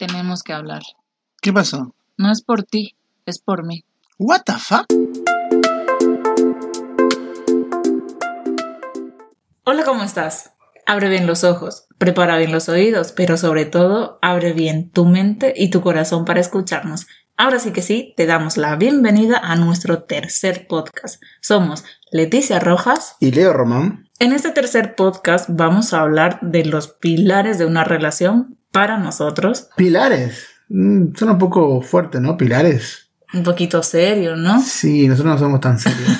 tenemos que hablar. ¿Qué pasó? No es por ti, es por mí. What the fuck? Hola, ¿cómo estás? Abre bien los ojos, prepara bien los oídos, pero sobre todo, abre bien tu mente y tu corazón para escucharnos. Ahora sí que sí, te damos la bienvenida a nuestro tercer podcast. Somos Leticia Rojas y Leo Román. En este tercer podcast vamos a hablar de los pilares de una relación para nosotros. Pilares. Mm, suena un poco fuerte, ¿no? Pilares. Un poquito serio, ¿no? Sí, nosotros no somos tan serios.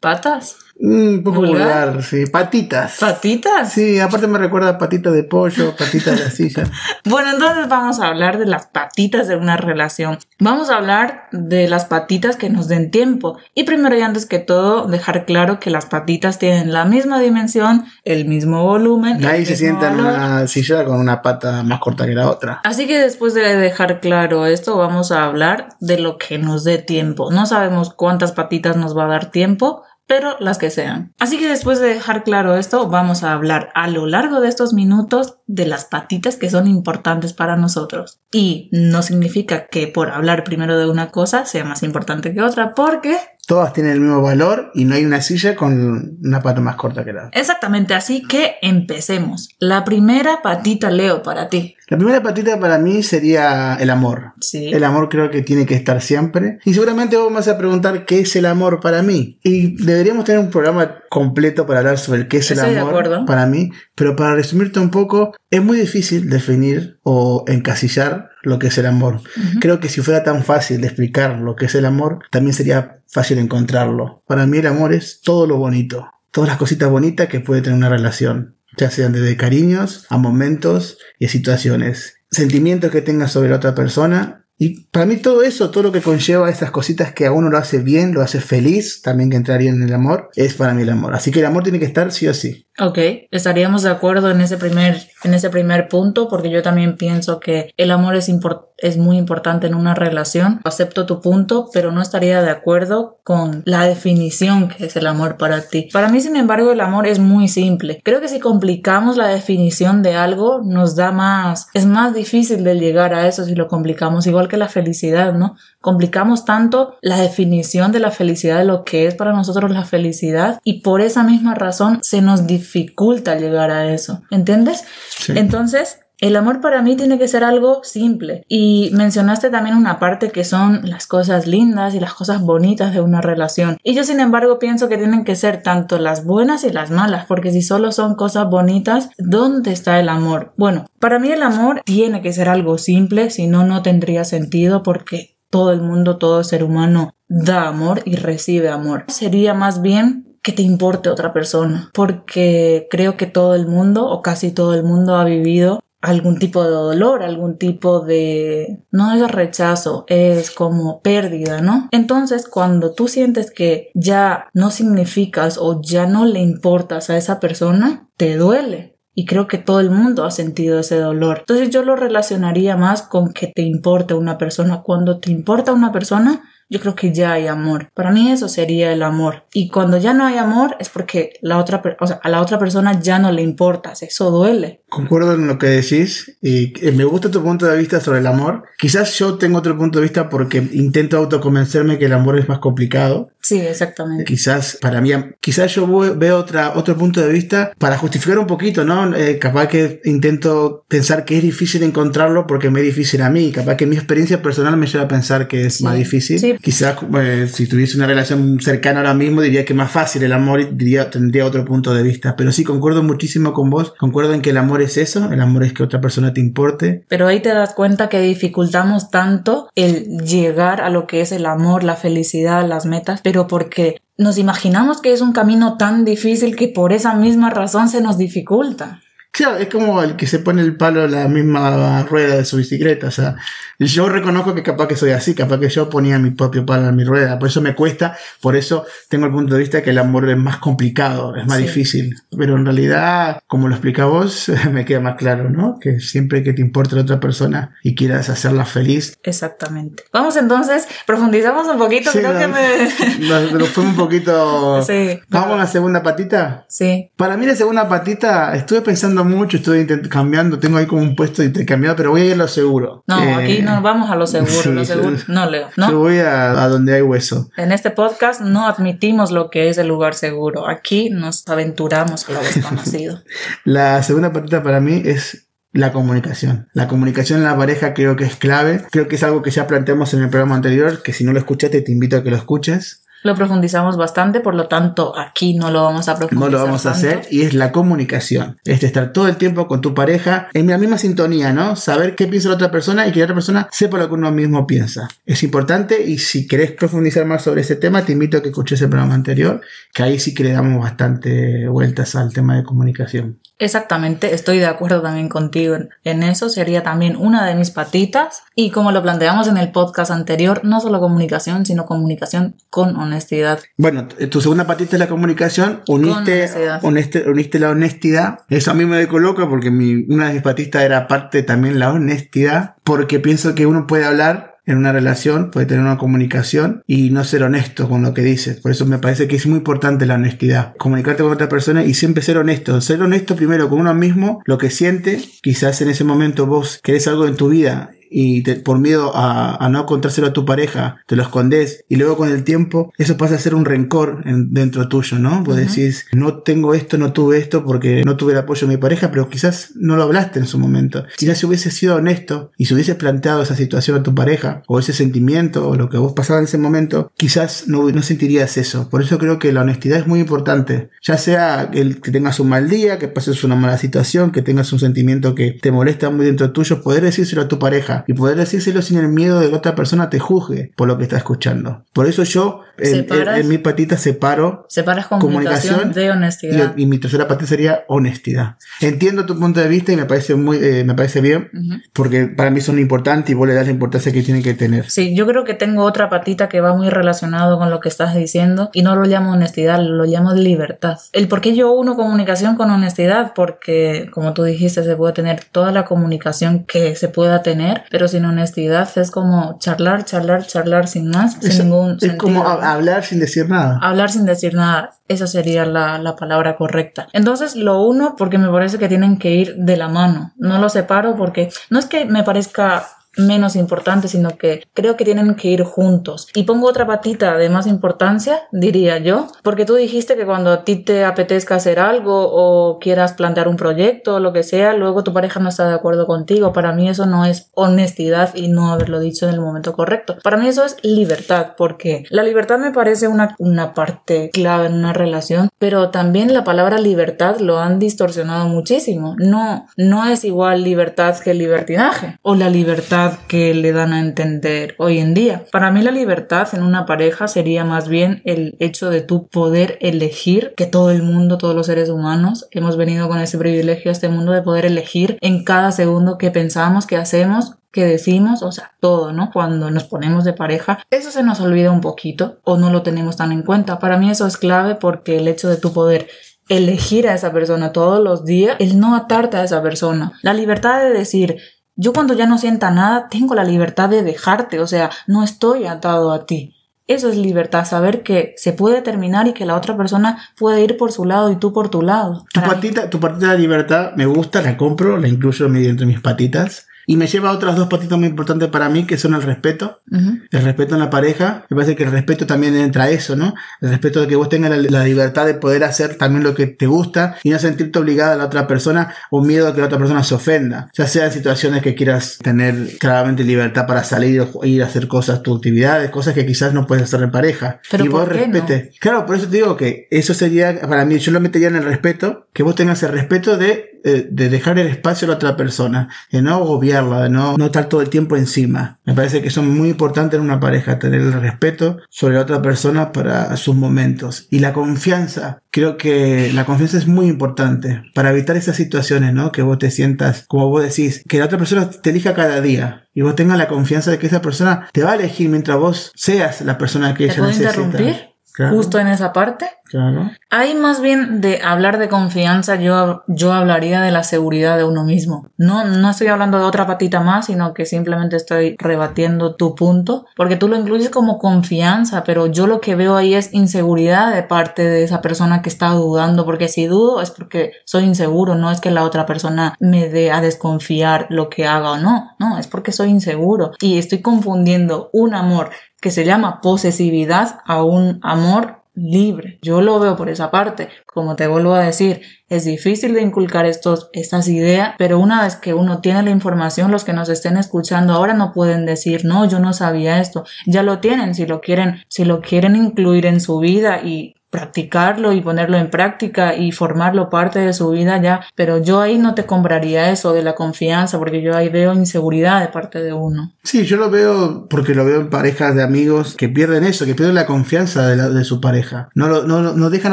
¿Patas? Mm, un poco vulgar? sí. Patitas. ¿Patitas? Sí, aparte me recuerda a patita de pollo, patitas de silla. bueno, entonces vamos a hablar de las patitas de una relación. Vamos a hablar de las patitas que nos den tiempo. Y primero y antes que todo, dejar claro que las patitas tienen la misma dimensión, el mismo volumen. Nadie se sienta en una silla con una pata más corta que la otra. Así que después de dejar claro esto, vamos a hablar de lo que nos dé tiempo. No sabemos cuántas patitas nos va a dar tiempo, pero las que sean. Así que después de dejar claro esto, vamos a hablar a lo largo de estos minutos de las patitas que son importantes para nosotros. Y no significa que por hablar primero de una cosa sea más importante que otra, porque todas tienen el mismo valor y no hay una silla con una pata más corta que la otra. Exactamente, así que empecemos. La primera patita, Leo, para ti. La primera patita para mí sería el amor. Sí. El amor creo que tiene que estar siempre. Y seguramente vos me vas a preguntar qué es el amor para mí. Y deberíamos tener un programa completo para hablar sobre qué es el amor para mí. Pero para resumirte un poco, es muy difícil definir o encasillar lo que es el amor. Creo que si fuera tan fácil de explicar lo que es el amor, también sería fácil encontrarlo. Para mí el amor es todo lo bonito, todas las cositas bonitas que puede tener una relación, ya sean desde cariños a momentos y a situaciones. Sentimientos que tengas sobre la otra persona y para mí todo eso, todo lo que conlleva esas cositas que a uno lo hace bien, lo hace feliz, también que entraría en el amor, es para mí el amor. Así que el amor tiene que estar sí o sí. Ok, estaríamos de acuerdo en ese primer, en ese primer punto, porque yo también pienso que el amor es, es muy importante en una relación. Acepto tu punto, pero no estaría de acuerdo con la definición que es el amor para ti. Para mí, sin embargo, el amor es muy simple. Creo que si complicamos la definición de algo, nos da más, es más difícil de llegar a eso si lo complicamos, igual que la felicidad, ¿no? Complicamos tanto la definición de la felicidad, de lo que es para nosotros la felicidad, y por esa misma razón se nos dificulta llegar a eso, ¿entiendes? Entonces, el amor para mí tiene que ser algo simple. Y mencionaste también una parte que son las cosas lindas y las cosas bonitas de una relación. Y yo sin embargo pienso que tienen que ser tanto las buenas y las malas, porque si solo son cosas bonitas, ¿dónde está el amor? Bueno, para mí el amor tiene que ser algo simple, si no, no tendría sentido porque todo el mundo, todo ser humano da amor y recibe amor. Sería más bien que te importe otra persona, porque creo que todo el mundo o casi todo el mundo ha vivido algún tipo de dolor, algún tipo de... no es rechazo, es como pérdida, ¿no? Entonces, cuando tú sientes que ya no significas o ya no le importas a esa persona, te duele. Y creo que todo el mundo ha sentido ese dolor. Entonces yo lo relacionaría más con que te importe una persona. Cuando te importa una persona, yo creo que ya hay amor. Para mí eso sería el amor. Y cuando ya no hay amor es porque la otra, o sea, a la otra persona ya no le importas. Eso duele. Concuerdo en lo que decís y me gusta tu punto de vista sobre el amor. Quizás yo tengo otro punto de vista porque intento autoconvencerme que el amor es más complicado. Sí, exactamente. Quizás para mí, quizás yo veo otra, otro punto de vista para justificar un poquito, ¿no? Eh, capaz que intento pensar que es difícil encontrarlo porque me es difícil a mí. Capaz que mi experiencia personal me lleva a pensar que es más difícil. Sí, Quizás eh, si tuviese una relación cercana ahora mismo diría que es más fácil el amor y diría, tendría otro punto de vista. Pero sí, concuerdo muchísimo con vos. Concuerdo en que el amor es eso, el amor es que otra persona te importe. Pero ahí te das cuenta que dificultamos tanto el llegar a lo que es el amor, la felicidad, las metas, pero porque nos imaginamos que es un camino tan difícil que por esa misma razón se nos dificulta. Claro, es como el que se pone el palo en la misma rueda de su bicicleta. O sea, yo reconozco que capaz que soy así, capaz que yo ponía mi propio palo en mi rueda. Por eso me cuesta, por eso tengo el punto de vista que el amor es más complicado, es más difícil. Pero en realidad, como lo explica vos, me queda más claro, ¿no? Que siempre que te importe la otra persona y quieras hacerla feliz. Exactamente. Vamos entonces, profundizamos un poquito, creo que me... Nos, fuimos un poquito... Sí. ¿Vamos a la segunda patita? Sí. Para mí la segunda patita, estuve pensando mucho, estoy cambiando, tengo ahí como un puesto intercambiado, pero voy a ir a lo seguro. No, aquí eh, no vamos a lo seguro, lo seguro. no, Leo, ¿no? Yo voy a, a, donde hay hueso. En este podcast no admitimos lo que es el lugar seguro. Aquí nos aventuramos a lo desconocido. la segunda patita para mí es la comunicación. La comunicación en la pareja creo que es clave. Creo que es algo que ya planteamos en el programa anterior, que si no lo escuchaste te invito a que lo escuches. Lo profundizamos bastante, por lo tanto aquí no lo vamos a profundizar. No lo vamos a hacer y es la comunicación. Es estar todo el tiempo con tu pareja en la misma sintonía, ¿no? Saber qué piensa la otra persona y que la otra persona sepa lo que uno mismo piensa. Es importante y si querés profundizar más sobre ese tema, te invito a que escuches el programa anterior, que ahí sí que le damos bastante vueltas al tema de comunicación. Exactamente, estoy de acuerdo también contigo en eso, sería también una de mis patitas. Y como lo planteamos en el podcast anterior, no solo comunicación, sino comunicación con honestidad. Bueno, tu segunda patita es la comunicación, uniste, uniste, la honestidad, eso a mí me coloca porque mi, una de mis patitas era parte también la honestidad, porque pienso que uno puede hablar en una relación, puede tener una comunicación y no ser honesto con lo que dices. Por eso me parece que es muy importante la honestidad. Comunicarte con otra persona y siempre ser honesto. Ser honesto primero con uno mismo, lo que siente. Quizás en ese momento vos querés algo en tu vida y por miedo a, no contárselo a tu pareja, te lo escondes y luego con el tiempo eso pasa a ser un rencor dentro tuyo, ¿no? Vos decís, no tengo esto, no tuve esto porque no tuve el apoyo de mi pareja, pero quizás no lo hablaste en su momento. Quizás si hubiese sido honesto y si hubieses planteado esa situación a tu pareja o ese sentimiento o lo que vos pasaba en ese momento, quizás no, no sentirías eso. Por eso creo que la honestidad es muy importante. Ya sea el que tengas un mal día, que pases una mala situación, que tengas un sentimiento que te molesta muy dentro tuyo, poder decírselo a tu pareja y poder decírselo sin el miedo de que otra persona te juzgue por lo que está escuchando. Por eso yo en, mi patita separo separas comunicación, de honestidad. Y, mi tercera patita sería honestidad. Entiendo tu punto de vista y me parece muy eh, me parece bien porque para mí son importantes y vos le das la importancia que tienen que tener. Sí, yo creo que tengo otra patita que va muy relacionado con lo que estás diciendo y no lo llamo honestidad, lo llamo libertad. El por qué yo uno comunicación con honestidad porque como tú dijiste se puede tener toda la comunicación que se pueda tener, pero sin honestidad es como charlar, charlar, charlar sin más, sin ningún es como hablar sin decir nada. Hablar sin decir nada, esa sería la, la palabra correcta. Entonces lo uno porque me parece que tienen que ir de la mano, no lo separo porque no es que me parezca menos importante, sino que creo que tienen que ir juntos. Y pongo otra patita de más importancia, diría yo, porque tú dijiste que cuando a ti te apetezca hacer algo o quieras plantear un proyecto o lo que sea, luego tu pareja no está de acuerdo contigo. Para mí eso no es honestidad y no haberlo dicho en el momento correcto. Para mí eso es libertad, porque la libertad me parece una, una parte clave en una relación, pero también la palabra libertad lo han distorsionado muchísimo. No, no es igual libertad que libertinaje o la libertad que le dan a entender hoy en día. Para mí la libertad en una pareja sería más bien el hecho de tu poder elegir, que todo el mundo, todos los seres humanos, hemos venido con ese privilegio a este mundo de poder elegir en cada segundo que pensamos, que hacemos, que decimos, o sea, todo, ¿no? Cuando nos ponemos de pareja, eso se nos olvida un poquito o no lo tenemos tan en cuenta. Para mí eso es clave porque el hecho de tu poder elegir a esa persona todos los días, el no atarte a esa persona, la libertad de decir, yo cuando ya no sienta nada, tengo la libertad de dejarte, o sea, no estoy atado a ti. Eso es libertad, saber que se puede terminar y que la otra persona puede ir por su lado y tú por tu lado. Tu patita, tu patita de libertad me gusta, la compro, la incluyo entre mis patitas. Y me lleva a otras dos patitas muy importantes para mí, que son el respeto. El respeto en la pareja. Me parece que el respeto también entra a eso, ¿no? El respeto de que vos tengas la, libertad de poder hacer también lo que te gusta y no sentirte obligada a la otra persona o miedo a que la otra persona se ofenda. Ya sea en situaciones que quieras tener claramente libertad para salir o ir a hacer cosas, tus actividades, cosas que quizás no puedes hacer en pareja. Pero y vos respete. Claro, por eso te digo que eso sería, para mí, yo lo metería en el respeto, que vos tengas el respeto de, eh, de dejar el espacio a la otra persona, de no de no, no estar todo el tiempo encima. Me parece que son muy importantes en una pareja, tener el respeto sobre la otra persona para sus momentos. Y la confianza, creo que la confianza es muy importante para evitar esas situaciones, ¿no? Que vos te sientas, como vos decís, que la otra persona te elija cada día y vos tengas la confianza de que esa persona te va a elegir mientras vos seas la persona que ella necesita. Interrumpir? Justo en esa parte. Claro. Hay más bien de hablar de confianza, yo, yo hablaría de la seguridad de uno mismo. No, no estoy hablando de otra patita más, sino que simplemente estoy rebatiendo tu punto, porque tú lo incluyes como confianza, pero yo lo que veo ahí es inseguridad de parte de esa persona que está dudando, porque si dudo es porque soy inseguro, no es que la otra persona me dé a desconfiar lo que haga o no, no, es porque soy inseguro y estoy confundiendo un amor que se llama posesividad a un amor libre. Yo lo veo por esa parte. Como te vuelvo a decir, es difícil de inculcar estos, estas ideas, pero una vez que uno tiene la información, los que nos estén escuchando ahora no pueden decir, no, yo no sabía esto. Ya lo tienen, si lo quieren, si lo quieren incluir en su vida y practicarlo y ponerlo en práctica y formarlo parte de su vida ya, pero yo ahí no te compraría eso de la confianza porque yo ahí veo inseguridad de parte de uno. Sí, yo lo veo porque lo veo en parejas de amigos que pierden eso, que pierden la confianza de, la, de su pareja. No, no, no dejan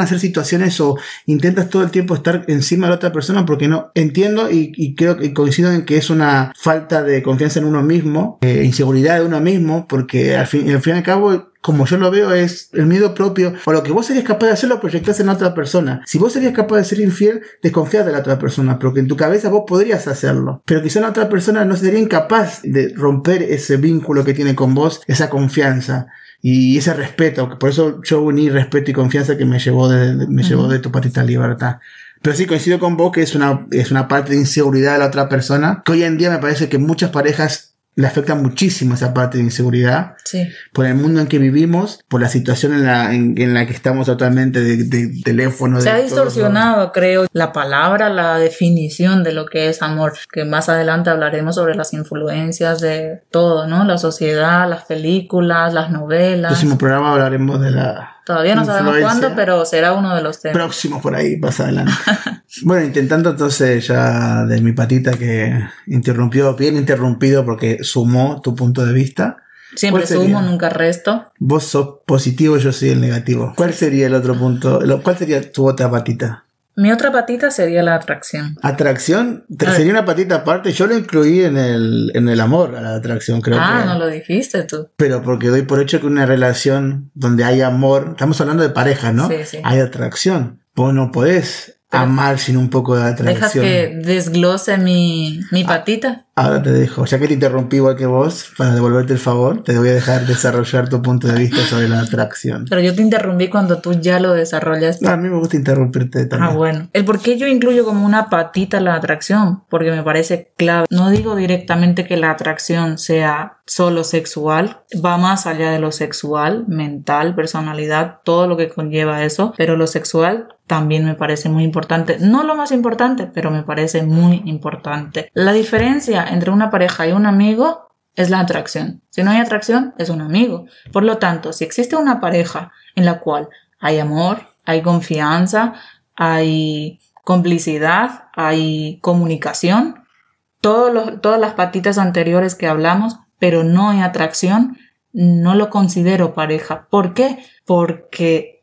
hacer situaciones o intentas todo el tiempo estar encima de la otra persona porque no entiendo y, creo que coincido en que es una falta de confianza en uno mismo, eh, inseguridad de uno mismo, porque al fin, al fin y al cabo como yo lo veo, es el miedo propio o lo que vos serías capaz de hacer lo proyectás en otra persona. Si vos serías capaz de ser infiel, desconfías de la otra persona, porque en tu cabeza vos podrías hacerlo. Pero quizá la otra persona no sería incapaz de romper ese vínculo que tiene con vos, esa confianza y ese respeto. Por eso yo uní respeto y confianza que me llevó de, me llevó de tu patita libertad. Pero sí coincido con vos que es una, es una parte de inseguridad de la otra persona, que hoy en día me parece que muchas parejas le afecta muchísimo esa parte de inseguridad. Sí. Por el mundo en que vivimos, por la situación en la, en, la que estamos actualmente de, teléfono. Se ha distorsionado, creo, la palabra, la definición de lo que es amor, que más adelante hablaremos sobre las influencias de todo, ¿no? La sociedad, las películas, las novelas. En el próximo programa hablaremos de la Todavía no sabemos cuándo, pero será uno de los temas. Próximos por ahí, más adelante. bueno, intentando entonces ya de mi patita que interrumpió, bien interrumpido porque sumó tu punto de vista. Siempre sumo, nunca resto. Vos sos positivo, yo soy el negativo. ¿Cuál sería el otro punto? ¿Cuál sería tu otra patita? Mi otra patita sería la atracción. ¿Atracción? Sería una patita aparte. Yo lo incluí en el, en el amor, a la atracción, creo ah, no lo dijiste tú. Pero porque doy por hecho que una relación donde hay amor, estamos hablando de pareja, ¿no? Sí, sí. Hay atracción. Vos no podés amar sin un poco de atracción. ¿Dejas que desglose mi, mi ah, patita? Ahora te dejo, ya que te interrumpí igual que vos, para devolverte el favor, te voy a dejar desarrollar tu punto de vista sobre la atracción. Pero yo te interrumpí cuando tú ya lo desarrollaste. a mí me gusta interrumpirte también. Ah, bueno. El por qué yo incluyo como una patita la atracción, porque me parece clave. No digo directamente que la atracción sea solo sexual, va más allá de lo sexual, mental, personalidad, todo lo que conlleva eso, pero lo sexual también me parece muy importante. No lo más importante, pero me parece muy importante. La diferencia entre una pareja y un amigo es la atracción. Si no hay atracción, es un amigo. Por lo tanto, si existe una pareja en la cual hay amor, hay confianza, hay complicidad, hay comunicación, todas las patitas anteriores que hablamos, pero no hay atracción, no lo considero pareja. ¿Por qué? Porque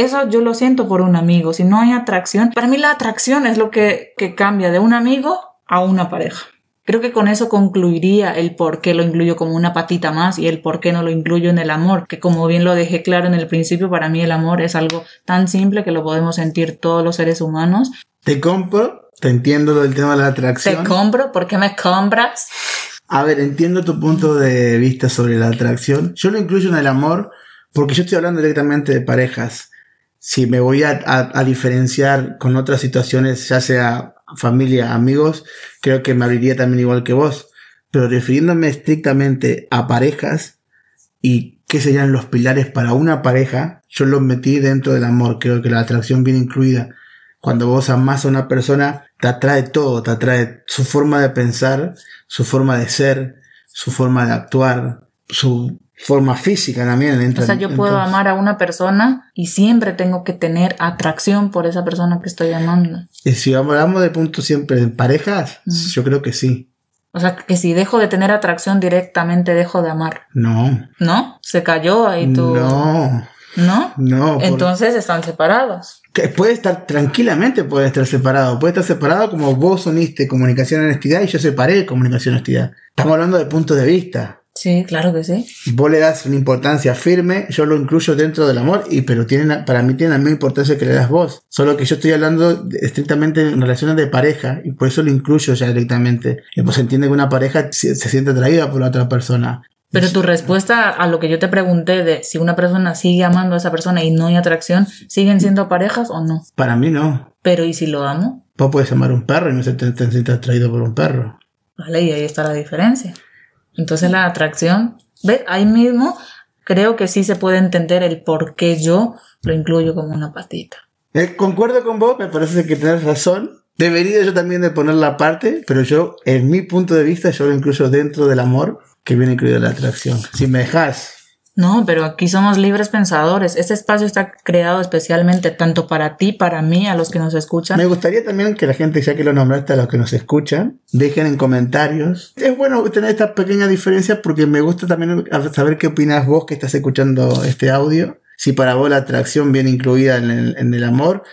eso yo lo siento por un amigo. Si no hay atracción, para mí la atracción es lo que, cambia de un amigo a una pareja. Creo que con eso concluiría el por qué lo incluyo como una patita más y el por qué no lo incluyo en el amor, que como bien lo dejé claro en el principio, para mí el amor es algo tan simple que lo podemos sentir todos los seres humanos. Te compro, te entiendo lo del tema de la atracción. Te compro, ¿por qué me compras? A ver, entiendo tu punto de vista sobre la atracción. Yo lo incluyo en el amor porque yo estoy hablando directamente de parejas si me voy a, diferenciar con otras situaciones, ya sea familia, amigos, creo que me abriría también igual que vos. Pero refiriéndome estrictamente a parejas y qué serían los pilares para una pareja, yo los metí dentro del amor. Creo que la atracción viene incluida. Cuando vos amás a una persona, te atrae todo, te atrae su forma de pensar, su forma de ser, su forma de actuar, su forma física también. o sea, yo puedo amar a una persona y siempre tengo que tener atracción por esa persona que estoy amando. Y si hablamos de puntos siempre en parejas, mm. yo creo que sí. O sea, que si dejo de tener atracción directamente dejo de amar. No. ¿No? Se cayó ahí tú. No. ¿No? No. Entonces están separados. Que puede estar tranquilamente, puede estar separado. Puede estar separado como vos uniste comunicación y honestidad y yo separé comunicación y honestidad. Estamos hablando de punto de vista. Sí, claro que sí. Vos le das una importancia firme, yo lo incluyo dentro del amor, y pero tienen, para mí tiene la misma importancia que le das vos. Solo que yo estoy hablando estrictamente en relaciones de pareja, y por eso lo incluyo ya directamente. Y pues entiende que una pareja se, se siente atraída por la otra persona. Pero tu respuesta a lo que yo te pregunté de si una persona sigue amando a esa persona y no hay atracción, ¿siguen siendo parejas o no? Para mí no. Pero ¿y si lo amo? Vos puedes amar un perro y no se te, te atraído por un perro. Vale, y ahí está la diferencia. Entonces la atracción, ¿ves? Ahí mismo creo que sí se puede entender el por qué yo lo incluyo como una patita. Eh, concuerdo con vos, me parece que tienes razón. Debería yo también de poner la parte, pero yo, en mi punto de vista, yo lo incluyo dentro del amor que viene incluida la atracción. Si me dejas. No, pero aquí somos libres pensadores. Este espacio está creado especialmente tanto para ti, para mí, a los que nos escuchan. Me gustaría también que la gente, ya que lo nombraste, a los que nos escuchan, dejen en comentarios. Es bueno tener esta pequeña diferencia porque me gusta también saber qué opinas vos que estás escuchando este audio. Si para vos la atracción viene incluida en el, en el amor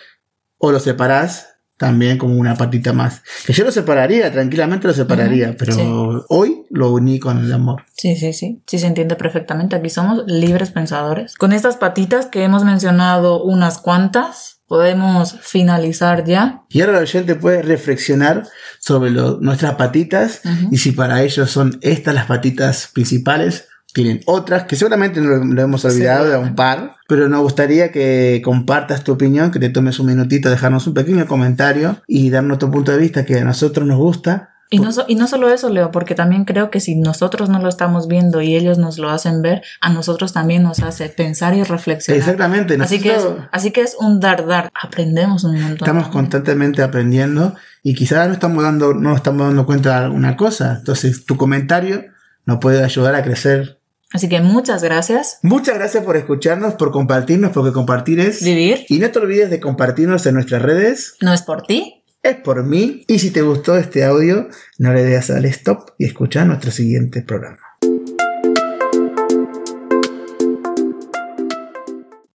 o lo separás también como una patita más. Que yo lo separaría, tranquilamente lo separaría, pero hoy lo uní con el amor. Sí, sí, sí, sí se entiende perfectamente. Aquí somos libres pensadores. Con estas patitas que hemos mencionado unas cuantas, podemos finalizar ya. Y ahora la gente puede reflexionar sobre nuestras patitas y si para ellos son estas las patitas principales tienen otras que seguramente no lo, hemos olvidado de un par, pero nos gustaría que compartas tu opinión, que te tomes un minutito, dejarnos un pequeño comentario y darnos tu punto de vista que a nosotros nos gusta. Y no, y no solo eso, Leo, porque también creo que si nosotros no lo estamos viendo y ellos nos lo hacen ver, a nosotros también nos hace pensar y reflexionar. Exactamente. Así que, es, así que es un dar, dar. Aprendemos un montón. Estamos constantemente aprendiendo y quizás no estamos dando, no estamos dando cuenta de alguna cosa. Entonces, tu comentario nos puede ayudar a crecer Así que muchas gracias. Muchas gracias por escucharnos, por compartirnos, porque compartir es vivir. Y no te olvides de compartirnos en nuestras redes. No es por ti. Es por mí. Y si te gustó este audio, no le des al stop y escucha nuestro siguiente programa.